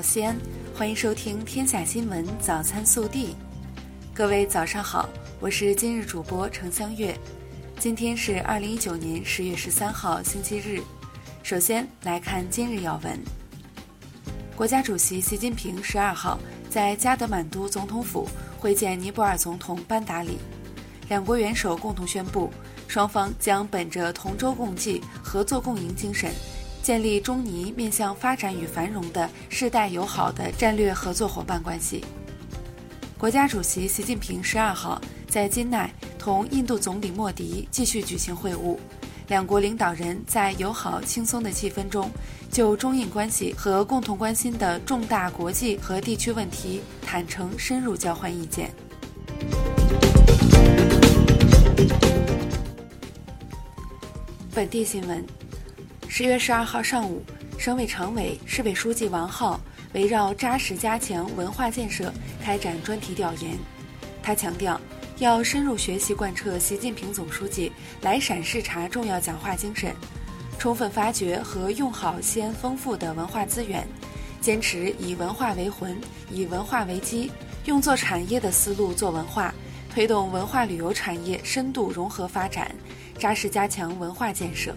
到西安，欢迎收听《天下新闻早餐速递》。各位早上好，我是今日主播程香月。今天是二零一九年十月十三号，星期日。首先来看今日要闻。国家主席习近平十二号在加德满都总统府会见尼泊尔总统班达里，两国元首共同宣布，双方将本着同舟共济、合作共赢精神。建立中尼面向发展与繁荣的世代友好的战略合作伙伴关系。国家主席习近平十二号在金奈同印度总理莫迪继续举行会晤，两国领导人在友好轻松的气氛中，就中印关系和共同关心的重大国际和地区问题坦诚深入交换意见。本地新闻。十月十二号上午，省委常委、市委书记王浩围绕扎实加强文化建设开展专题调研。他强调，要深入学习贯彻习近平总书记来陕视察重要讲话精神，充分发掘和用好西安丰富的文化资源，坚持以文化为魂、以文化为基，用做产业的思路做文化，推动文化旅游产业深度融合发展，扎实加强文化建设。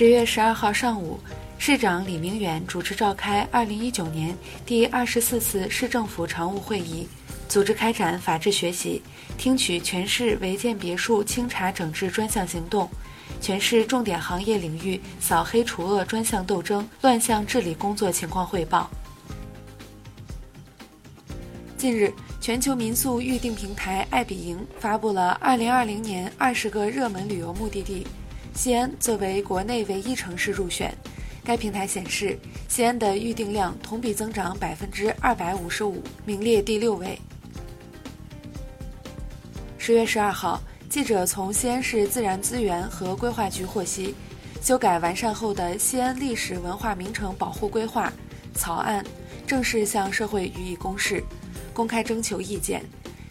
十月十二号上午，市长李明远主持召开二零一九年第二十四次市政府常务会议，组织开展法治学习，听取全市违建别墅清查整治专项行动，全市重点行业领域扫黑除恶专项斗争乱象治理工作情况汇报。近日，全球民宿预订平台爱彼迎发布了二零二零年二十个热门旅游目的地。西安作为国内唯一城市入选，该平台显示，西安的预订量同比增长百分之二百五十五，名列第六位。十月十二号，记者从西安市自然资源和规划局获悉，修改完善后的《西安历史文化名城保护规划》草案正式向社会予以公示，公开征求意见。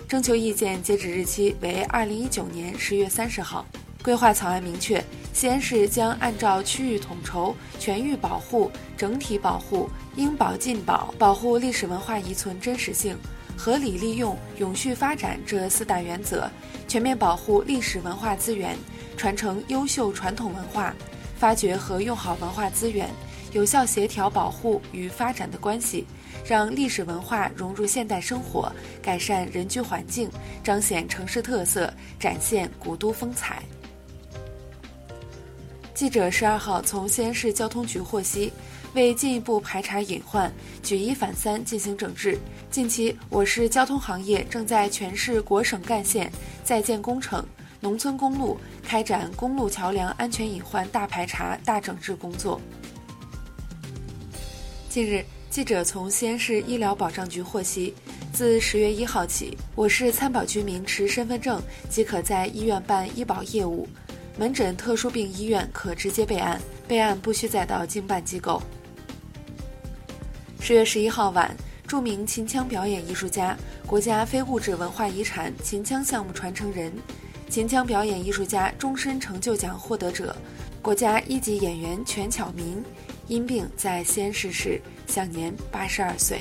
征求意见截止日期为二零一九年十月三十号。规划草案明确，西安市将按照区域统筹、全域保护、整体保护、应保尽保、保护历史文化遗存真实性、合理利用、永续发展这四大原则，全面保护历史文化资源，传承优秀传统文化，发掘和用好文化资源，有效协调保护与发展的关系，让历史文化融入现代生活，改善人居环境，彰显城市特色，展现古都风采。记者十二号从西安市交通局获悉，为进一步排查隐患、举一反三进行整治，近期我市交通行业正在全市国省干线在建工程、农村公路开展公路桥梁安全隐患大排查、大整治工作。近日，记者从西安市医疗保障局获悉，自十月一号起，我市参保居民持身份证即可在医院办医保业务。门诊特殊病医院可直接备案，备案不需再到经办机构。十月十一号晚，著名秦腔表演艺术家、国家非物质文化遗产秦腔项目传承人、秦腔表演艺术家终身成就奖获得者、国家一级演员全巧民，因病在西安逝世，享年八十二岁。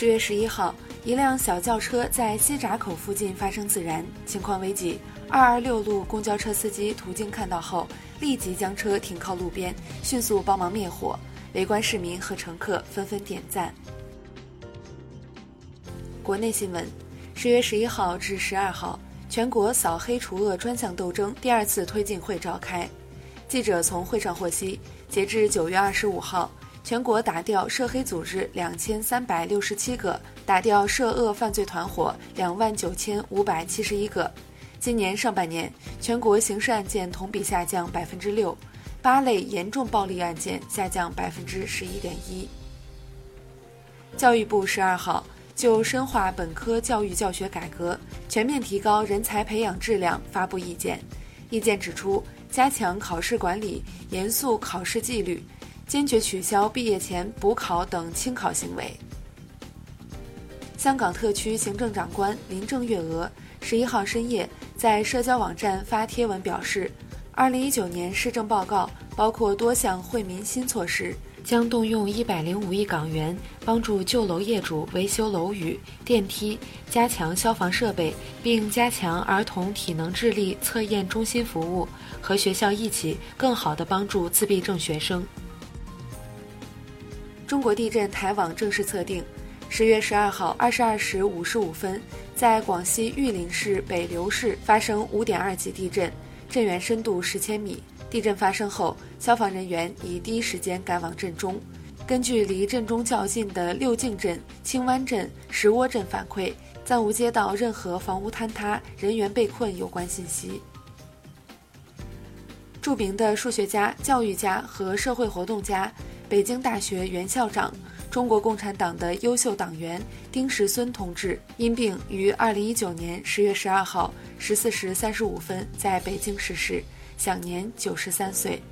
十月十一号，一辆小轿车在西闸口附近发生自燃，情况危急。二二六路公交车司机途经看到后，立即将车停靠路边，迅速帮忙灭火。围观市民和乘客纷纷点赞。国内新闻：十月十一号至十二号，全国扫黑除恶专项斗争第二次推进会召开。记者从会上获悉，截至九月二十五号。全国打掉涉黑组织两千三百六十七个，打掉涉恶犯罪团伙两万九千五百七十一个。今年上半年，全国刑事案件同比下降百分之六，八类严重暴力案件下降百分之十一点一。教育部十二号就深化本科教育教学改革、全面提高人才培养质量发布意见。意见指出，加强考试管理，严肃考试纪律。坚决取消毕业前补考等轻考行为。香港特区行政长官林郑月娥十一号深夜在社交网站发帖文表示，二零一九年施政报告包括多项惠民新措施。将动用一百零五亿港元帮助旧楼业主维修楼宇、电梯，加强消防设备，并加强儿童体能智力测验中心服务，和学校一起更好地帮助自闭症学生。中国地震台网正式测定，十月十二号二十二时五十五分，在广西玉林市北流市发生五点二级地震，震源深度十千米。地震发生后，消防人员已第一时间赶往震中。根据离震中较近的六径镇、青湾镇、石窝镇反馈，暂无接到任何房屋坍塌、人员被困有关信息。著名的数学家、教育家和社会活动家、北京大学原校长、中国共产党的优秀党员丁石孙同志因病于二零一九年十月十二号十四时三十五分在北京逝世。享年九十三岁。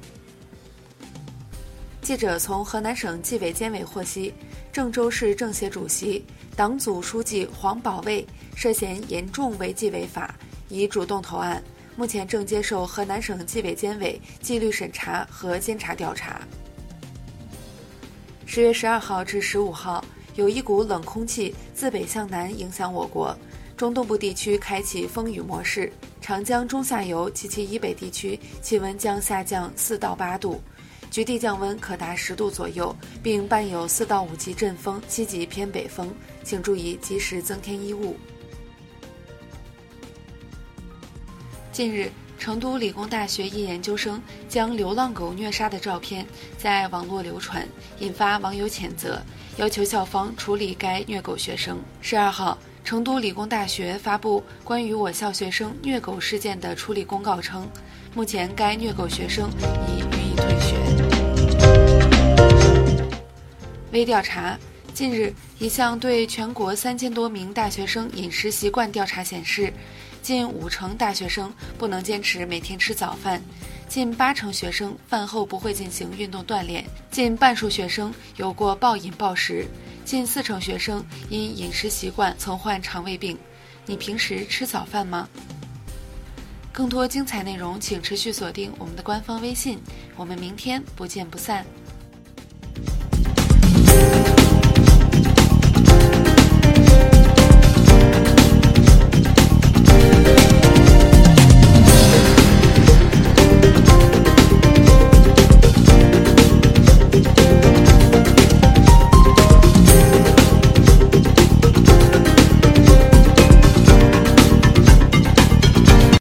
记者从河南省纪委监委获悉，郑州市政协主席、党组书记黄保卫涉嫌严重违纪违法，已主动投案，目前正接受河南省纪委监委纪律审查和监察调查。十月十二号至十五号，有一股冷空气自北向南影响我国。中东部地区开启风雨模式，长江中下游及其以北地区气温将下降四到八度，局地降温可达十度左右，并伴有四到五级阵风、七级偏北风，请注意及时增添衣物。近日，成都理工大学一研究生将流浪狗虐杀的照片在网络流传，引发网友谴责，要求校方处理该虐狗学生。十二号。成都理工大学发布关于我校学生虐狗事件的处理公告称，目前该虐狗学生已予以退学。微调查：近日，一项对全国三千多名大学生饮食习惯调查显示，近五成大学生不能坚持每天吃早饭，近八成学生饭后不会进行运动锻炼，近半数学生有过暴饮暴食。近四成学生因饮食习惯曾患肠胃病。你平时吃早饭吗？更多精彩内容，请持续锁定我们的官方微信。我们明天不见不散。